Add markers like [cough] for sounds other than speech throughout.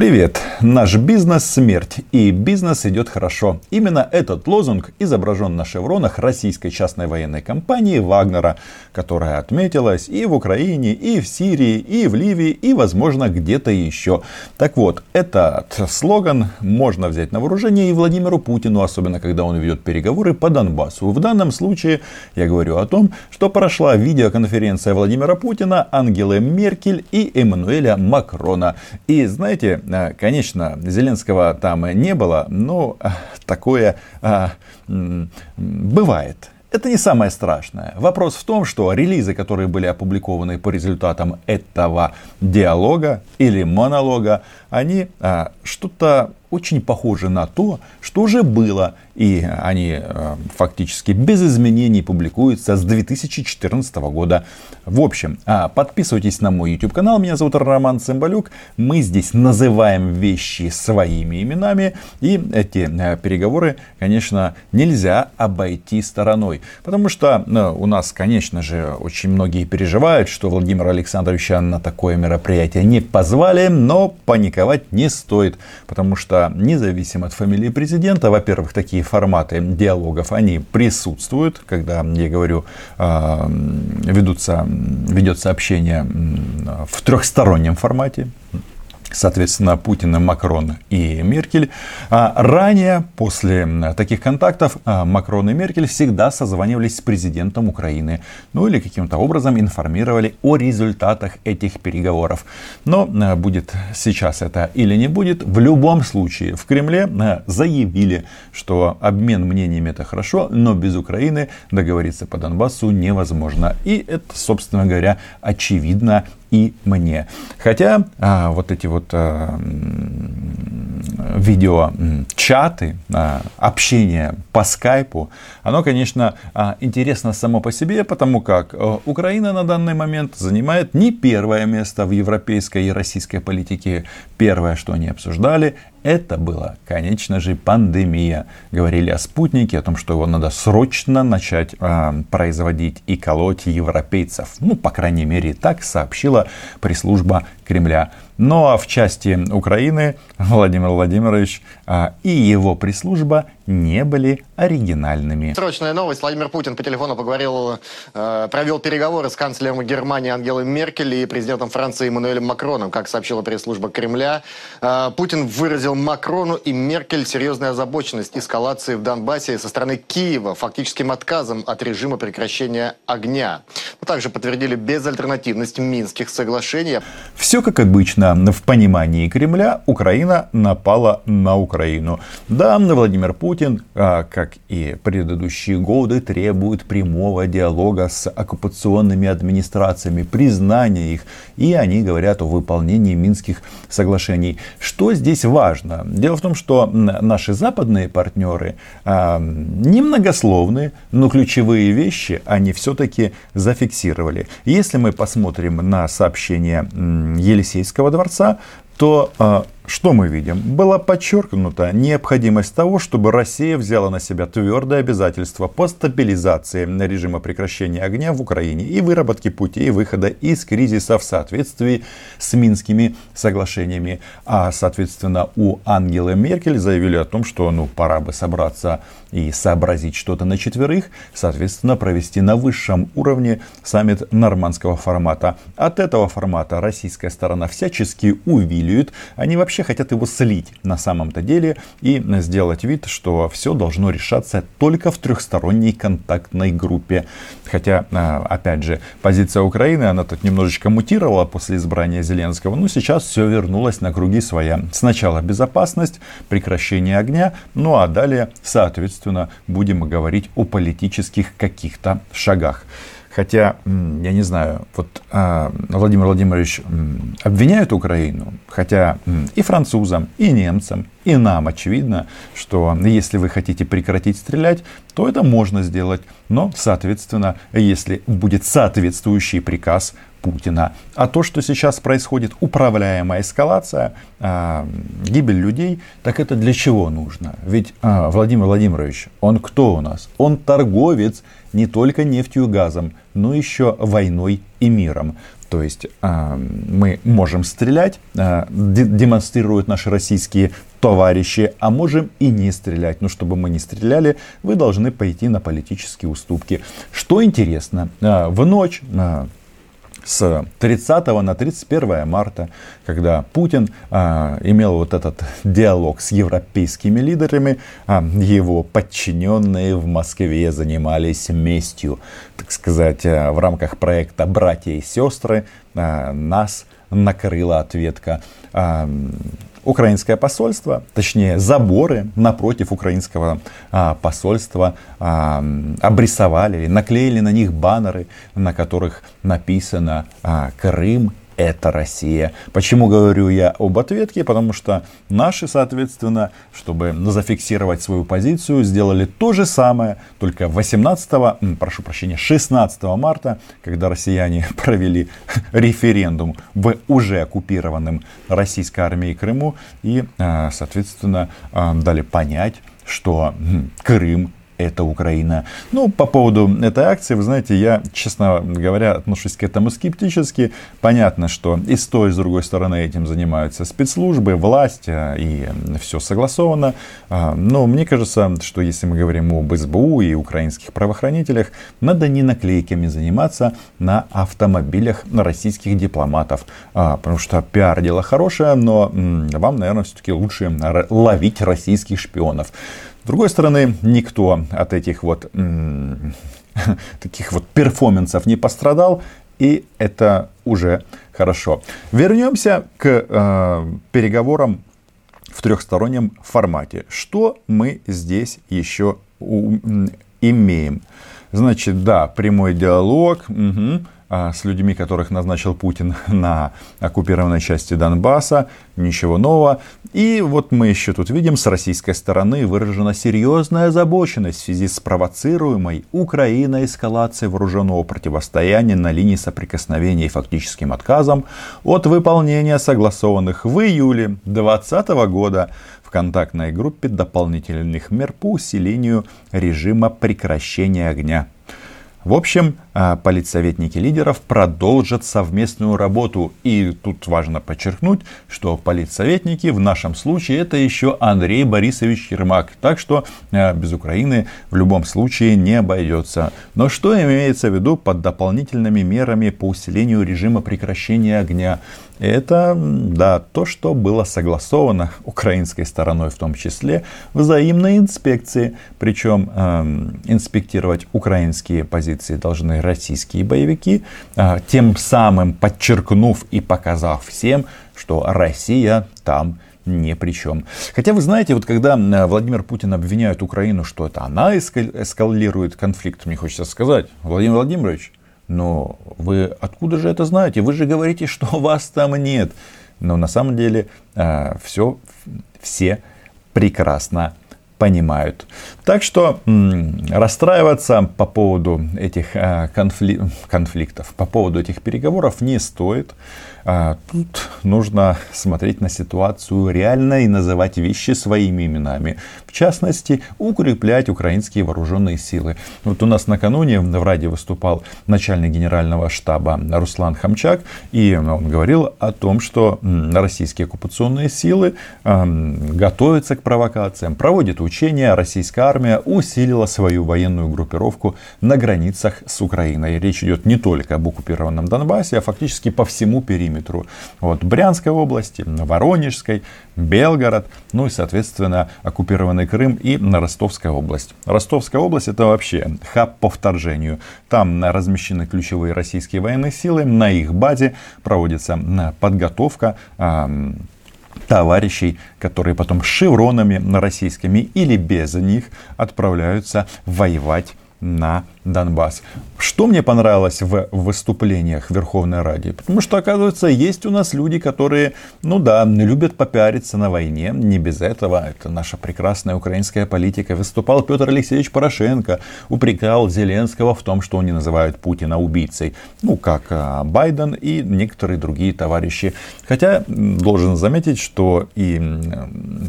Привет! Наш бизнес – смерть, и бизнес идет хорошо. Именно этот лозунг изображен на шевронах российской частной военной компании «Вагнера», которая отметилась и в Украине, и в Сирии, и в Ливии, и, возможно, где-то еще. Так вот, этот слоган можно взять на вооружение и Владимиру Путину, особенно когда он ведет переговоры по Донбассу. В данном случае я говорю о том, что прошла видеоконференция Владимира Путина, Ангелы Меркель и Эммануэля Макрона. И знаете, конечно, Зеленского там не было, но э, такое э, бывает. Это не самое страшное. Вопрос в том, что релизы, которые были опубликованы по результатам этого диалога или монолога, они а, что-то очень похоже на то, что уже было. И они э, фактически без изменений публикуются с 2014 года. В общем, э, подписывайтесь на мой YouTube канал. Меня зовут Роман Цымбалюк. Мы здесь называем вещи своими именами. И эти э, переговоры, конечно, нельзя обойти стороной. Потому что э, у нас, конечно же, очень многие переживают, что Владимира Александровича на такое мероприятие не позвали. Но паниковать не стоит. Потому что независимо от фамилии президента, во-первых, такие форматы диалогов, они присутствуют, когда, я говорю, а, ведутся, ведется общение в трехстороннем формате, соответственно, Путин, Макрон и Меркель. А ранее, после таких контактов, а, Макрон и Меркель всегда созванивались с президентом Украины. Ну или каким-то образом информировали о результатах этих переговоров. Но а, будет сейчас это или не будет, в любом случае в Кремле заявили, что обмен мнениями это хорошо, но без Украины договориться по Донбассу невозможно. И это, собственно говоря, очевидно и мне. Хотя а, вот эти вот а, видео-чаты, а, общение по скайпу, оно, конечно, а, интересно само по себе, потому как а, Украина на данный момент занимает не первое место в европейской и российской политике. Первое, что они обсуждали, это была, конечно же, пандемия. Говорили о спутнике, о том, что его надо срочно начать э, производить и колоть европейцев. Ну, по крайней мере, так сообщила пресс-служба Кремля. Ну а в части Украины Владимир Владимирович а, и его пресс-служба не были оригинальными. Срочная новость. Владимир Путин по телефону поговорил, э, провел переговоры с канцлером Германии Ангелой Меркель и президентом Франции Эммануэлем Макроном. Как сообщила пресс-служба Кремля, э, Путин выразил Макрону и Меркель серьезную озабоченность эскалации в Донбассе со стороны Киева, фактическим отказом от режима прекращения огня. Но также подтвердили безальтернативность Минских соглашений. Все как обычно в понимании Кремля Украина напала на Украину. Да, Владимир Путин, а, как и предыдущие годы, требует прямого диалога с оккупационными администрациями, признания их, и они говорят о выполнении Минских соглашений. Что здесь важно? Дело в том, что наши западные партнеры а, немногословны, но ключевые вещи они все-таки зафиксировали. Если мы посмотрим на сообщение Елисейского дворца, то а, что мы видим? Была подчеркнута необходимость того, чтобы Россия взяла на себя твердое обязательство по стабилизации режима прекращения огня в Украине и выработке путей выхода из кризиса в соответствии с Минскими соглашениями. А, соответственно, у Ангелы Меркель заявили о том, что ну, пора бы собраться и сообразить что-то на четверых, соответственно, провести на высшем уровне саммит нормандского формата. От этого формата российская сторона всячески увиливает. Они вообще хотят его слить на самом-то деле и сделать вид, что все должно решаться только в трехсторонней контактной группе. Хотя, а, опять же, позиция Украины, она тут немножечко мутировала после избрания Зеленского, но сейчас все вернулось на круги своя. Сначала безопасность, прекращение огня, ну а далее, соответственно, будем говорить о политических каких-то шагах. Хотя, я не знаю, вот а, Владимир Владимирович обвиняет Украину, хотя и французам, и немцам, и нам очевидно, что если вы хотите прекратить стрелять, то это можно сделать. Но, соответственно, если будет соответствующий приказ Путина. А то, что сейчас происходит, управляемая эскалация, э, гибель людей, так это для чего нужно? Ведь э, Владимир Владимирович, он кто у нас? Он торговец не только нефтью и газом, но еще войной и миром. То есть э, мы можем стрелять, э, демонстрируют наши российские товарищи, а можем и не стрелять. Но чтобы мы не стреляли, вы должны пойти на политические уступки. Что интересно, э, в ночь э, с 30 на 31 марта, когда Путин а, имел вот этот диалог с европейскими лидерами, а, его подчиненные в Москве занимались местью, так сказать, а, в рамках проекта «Братья и сестры» а, нас накрыла ответка. А, украинское посольство, точнее заборы напротив украинского а, посольства а, обрисовали, наклеили на них баннеры, на которых написано а, Крым это Россия. Почему говорю я об ответке? Потому что наши, соответственно, чтобы зафиксировать свою позицию, сделали то же самое, только 18, прошу прощения, 16 марта, когда россияне [laughs] провели референдум в уже оккупированном российской армией Крыму и, а, соответственно, а, дали понять, что Крым это Украина. Ну, по поводу этой акции, вы знаете, я, честно говоря, отношусь к этому скептически. Понятно, что и с той, и с другой стороны этим занимаются спецслужбы, власть, а, и все согласовано. А, но мне кажется, что если мы говорим об СБУ и украинских правоохранителях, надо не наклейками заниматься на автомобилях российских дипломатов. А, потому что пиар дело хорошее, но вам, наверное, все-таки лучше ловить российских шпионов. С другой стороны, никто от этих вот [laughs] таких вот перформансов не пострадал, и это уже хорошо. Вернемся к э, переговорам в трехстороннем формате. Что мы здесь еще у, имеем? Значит, да, прямой диалог. Угу с людьми, которых назначил Путин [laughs] на оккупированной части Донбасса. Ничего нового. И вот мы еще тут видим, с российской стороны выражена серьезная озабоченность в связи с провоцируемой Украиной эскалацией вооруженного противостояния на линии соприкосновения и фактическим отказом от выполнения согласованных в июле 2020 года в контактной группе дополнительных мер по усилению режима прекращения огня. В общем, а, политсоветники лидеров продолжат совместную работу. И тут важно подчеркнуть, что политсоветники в нашем случае это еще Андрей Борисович Ермак. Так что а, без Украины в любом случае не обойдется. Но что имеется в виду под дополнительными мерами по усилению режима прекращения огня? Это, да, то, что было согласовано украинской стороной в том числе, взаимной инспекции. Причем э, инспектировать украинские позиции должны российские боевики, э, тем самым подчеркнув и показав всем, что Россия там ни при чем. Хотя вы знаете, вот когда Владимир Путин обвиняет Украину, что это она эскалирует конфликт, мне хочется сказать, Владимир Владимирович, но вы откуда же это знаете? Вы же говорите, что [laughs] вас там нет. Но на самом деле э, все, все прекрасно понимают. Так что расстраиваться по поводу этих э, конфли... конфликтов, по поводу этих переговоров не стоит. А, тут нужно смотреть на ситуацию реально и называть вещи своими именами. В частности, укреплять украинские вооруженные силы. Вот у нас накануне в Раде выступал начальник генерального штаба Руслан Хамчак, и он говорил о том, что российские оккупационные силы готовятся к провокациям, проводят учения, российская армия усилила свою военную группировку на границах с Украиной. Речь идет не только об оккупированном Донбассе, а фактически по всему периметру периметру. Вот, Брянской области, Воронежской, Белгород, ну и, соответственно, оккупированный Крым и Ростовская область. Ростовская область это вообще хаб по вторжению. Там размещены ключевые российские военные силы, на их базе проводится подготовка товарищей, которые потом шевронами российскими или без них отправляются воевать на Донбасс. Что мне понравилось в выступлениях Верховной Ради? Потому что, оказывается, есть у нас люди, которые, ну да, любят попиариться на войне. Не без этого. Это наша прекрасная украинская политика. Выступал Петр Алексеевич Порошенко, упрекал Зеленского в том, что они называют Путина убийцей. Ну, как а, Байден и некоторые другие товарищи. Хотя, должен заметить, что и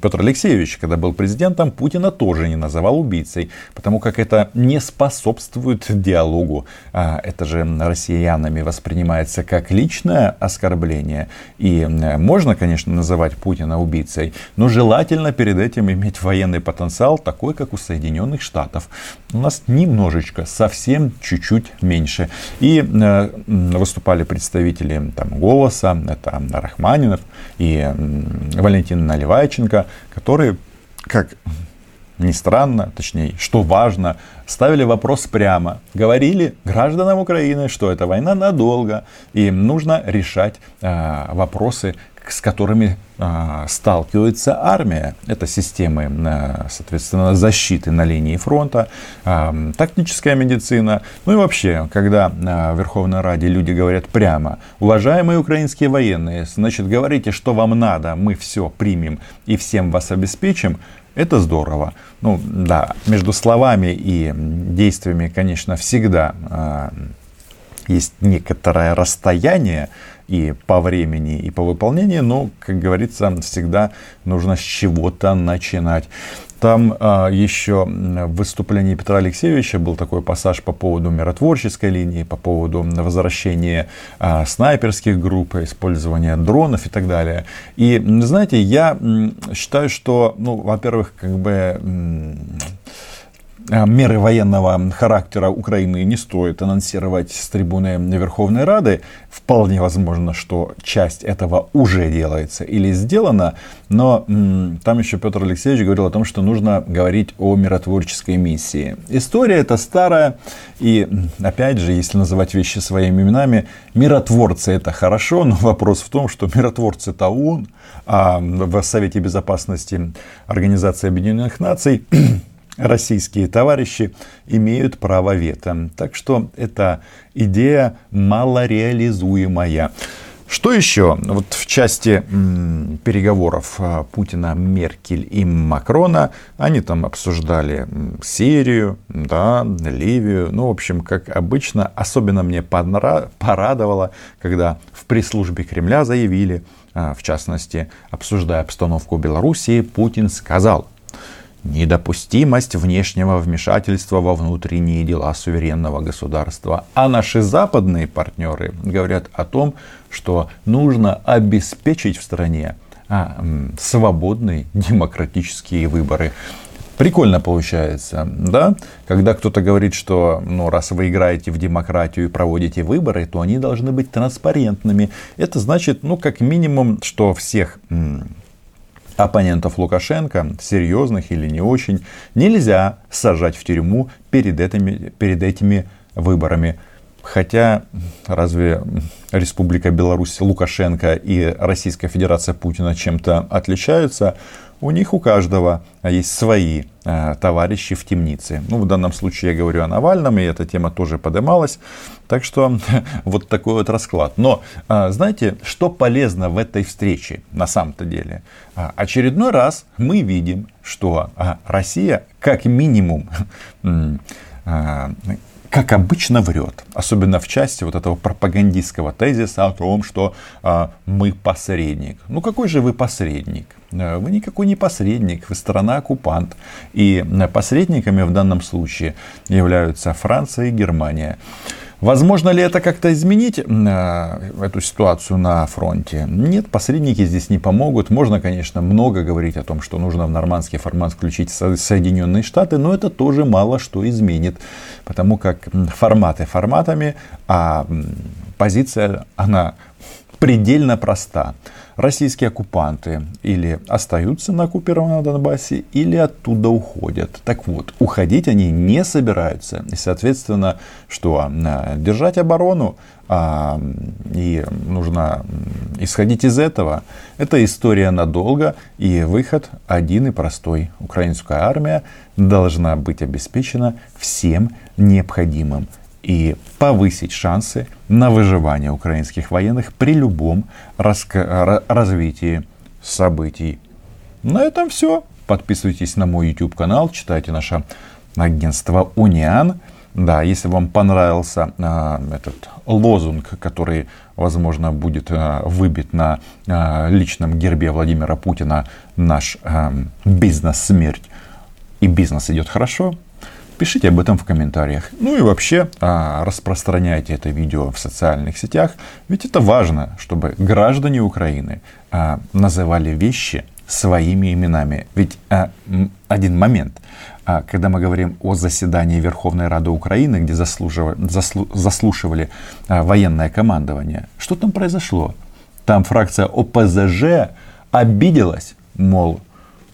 Петр Алексеевич, когда был президентом, Путина тоже не называл убийцей. Потому как это не способствует препятствует диалогу. А, это же россиянами воспринимается как личное оскорбление. И можно, конечно, называть Путина убийцей, но желательно перед этим иметь военный потенциал такой, как у Соединенных Штатов. У нас немножечко, совсем чуть-чуть меньше. И э, выступали представители там, «Голоса», это Рахманинов и Валентин Наливайченко, которые, как ни странно, точнее, что важно, ставили вопрос прямо. Говорили гражданам Украины, что эта война надолго, и им нужно решать э, вопросы, с которыми э, сталкивается армия. Это системы, э, соответственно, защиты на линии фронта, э, тактическая медицина. Ну и вообще, когда э, в Верховной Раде люди говорят прямо, уважаемые украинские военные, значит, говорите, что вам надо, мы все примем и всем вас обеспечим, это здорово. Ну да, между словами и действиями, конечно, всегда э, есть некоторое расстояние и по времени, и по выполнению, но, как говорится, всегда нужно с чего-то начинать. Там а, еще в выступлении Петра Алексеевича был такой пассаж по поводу миротворческой линии, по поводу возвращения а, снайперских групп, использования дронов и так далее. И, знаете, я считаю, что, ну, во-первых, как бы меры военного характера Украины не стоит анонсировать с трибуны Верховной Рады. Вполне возможно, что часть этого уже делается или сделана, но там еще Петр Алексеевич говорил о том, что нужно говорить о миротворческой миссии. История эта старая, и опять же, если называть вещи своими именами, миротворцы это хорошо, но вопрос в том, что миротворцы это ООН, а в Совете Безопасности Организации Объединенных Наций российские товарищи имеют право вето. Так что эта идея малореализуемая. Что еще? Вот в части переговоров а, Путина, Меркель и Макрона, они там обсуждали Сирию, да, Ливию. Ну, в общем, как обычно, особенно мне порадовало, когда в пресс-службе Кремля заявили, а, в частности, обсуждая обстановку в Белоруссии, Путин сказал – недопустимость внешнего вмешательства во внутренние дела суверенного государства. А наши западные партнеры говорят о том, что нужно обеспечить в стране а, свободные демократические выборы. Прикольно получается, да? Когда кто-то говорит, что ну, раз вы играете в демократию и проводите выборы, то они должны быть транспарентными. Это значит, ну, как минимум, что всех оппонентов Лукашенко, серьезных или не очень, нельзя сажать в тюрьму перед этими, перед этими выборами. Хотя разве Республика Беларусь Лукашенко и Российская Федерация Путина чем-то отличаются? У них у каждого есть свои э, товарищи в темнице. Ну, в данном случае я говорю о Навальном, и эта тема тоже поднималась. Так что [laughs] вот такой вот расклад. Но э, знаете, что полезно в этой встрече на самом-то деле? Очередной раз мы видим, что Россия как минимум [laughs] как обычно, врет. Особенно в части вот этого пропагандистского тезиса о том, что а, мы посредник. Ну какой же вы посредник? Э, вы никакой не посредник, вы страна-оккупант. И э, посредниками в данном случае являются Франция и Германия. Возможно ли это как-то изменить э, эту ситуацию на фронте? Нет, посредники здесь не помогут. Можно, конечно, много говорить о том, что нужно в нормандский формат включить Соединенные Штаты, но это тоже мало что изменит. Потому как форматы форматами, а позиция, она предельно проста российские оккупанты или остаются на оккупированном Донбассе, или оттуда уходят. Так вот, уходить они не собираются. И, соответственно, что? А, держать оборону, а, и нужно исходить из этого. Это история надолго, и выход один и простой. Украинская армия должна быть обеспечена всем необходимым и повысить шансы на выживание украинских военных при любом развитии событий. На этом все. Подписывайтесь на мой YouTube канал, читайте наше агентство Униан. Да, если вам понравился э, этот лозунг, который, возможно, будет э, выбит на э, личном гербе Владимира Путина, наш э, бизнес смерть и бизнес идет хорошо, Пишите об этом в комментариях. Ну и вообще а, распространяйте это видео в социальных сетях, ведь это важно, чтобы граждане Украины а, называли вещи своими именами. Ведь а, один момент, когда мы говорим о заседании Верховной Рады Украины, где заслу, заслушивали военное командование, что там произошло? Там фракция ОПЗЖ обиделась, мол,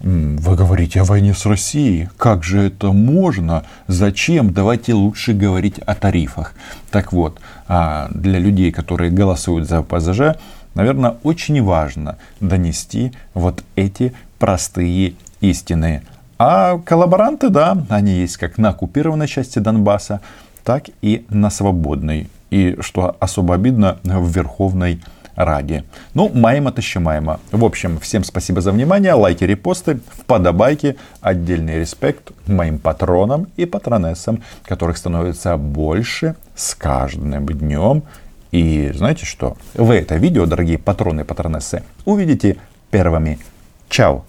вы говорите о войне с Россией. Как же это можно? Зачем? Давайте лучше говорить о тарифах. Так вот, а, для людей, которые голосуют за ПЗЖ, наверное, очень важно донести вот эти простые истины. А коллаборанты, да, они есть как на оккупированной части Донбасса, так и на свободной. И, что особо обидно, в Верховной раді. Ну, маємо те, що маємо. В общем, всем спасибо за внимание, лайки, репосты, вподобайки, отдельный респект моим патронам и патронессам, которых становится больше с каждым днем. И знаете что? Вы это видео, дорогие патроны и патронессы, увидите первыми. Чао!